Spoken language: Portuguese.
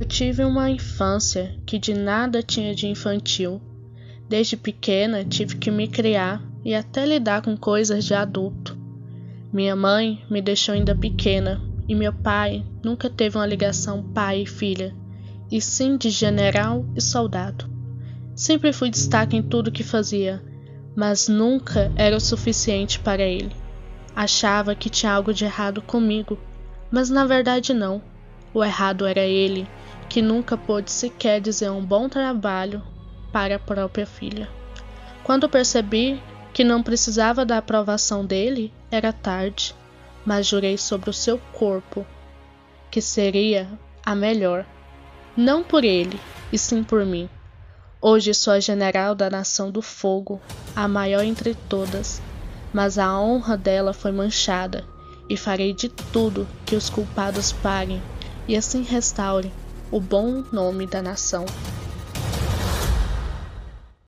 Eu tive uma infância que de nada tinha de infantil. Desde pequena tive que me criar e até lidar com coisas de adulto. Minha mãe me deixou ainda pequena e meu pai nunca teve uma ligação pai e filha, e sim de general e soldado. Sempre fui destaque em tudo que fazia, mas nunca era o suficiente para ele. Achava que tinha algo de errado comigo, mas na verdade não. O errado era ele, que nunca pôde sequer dizer um bom trabalho para a própria filha. Quando percebi que não precisava da aprovação dele, era tarde mas jurei sobre o seu corpo que seria a melhor, não por ele, e sim por mim. Hoje sou a general da nação do fogo, a maior entre todas, mas a honra dela foi manchada, e farei de tudo que os culpados paguem e assim restaurem o bom nome da nação.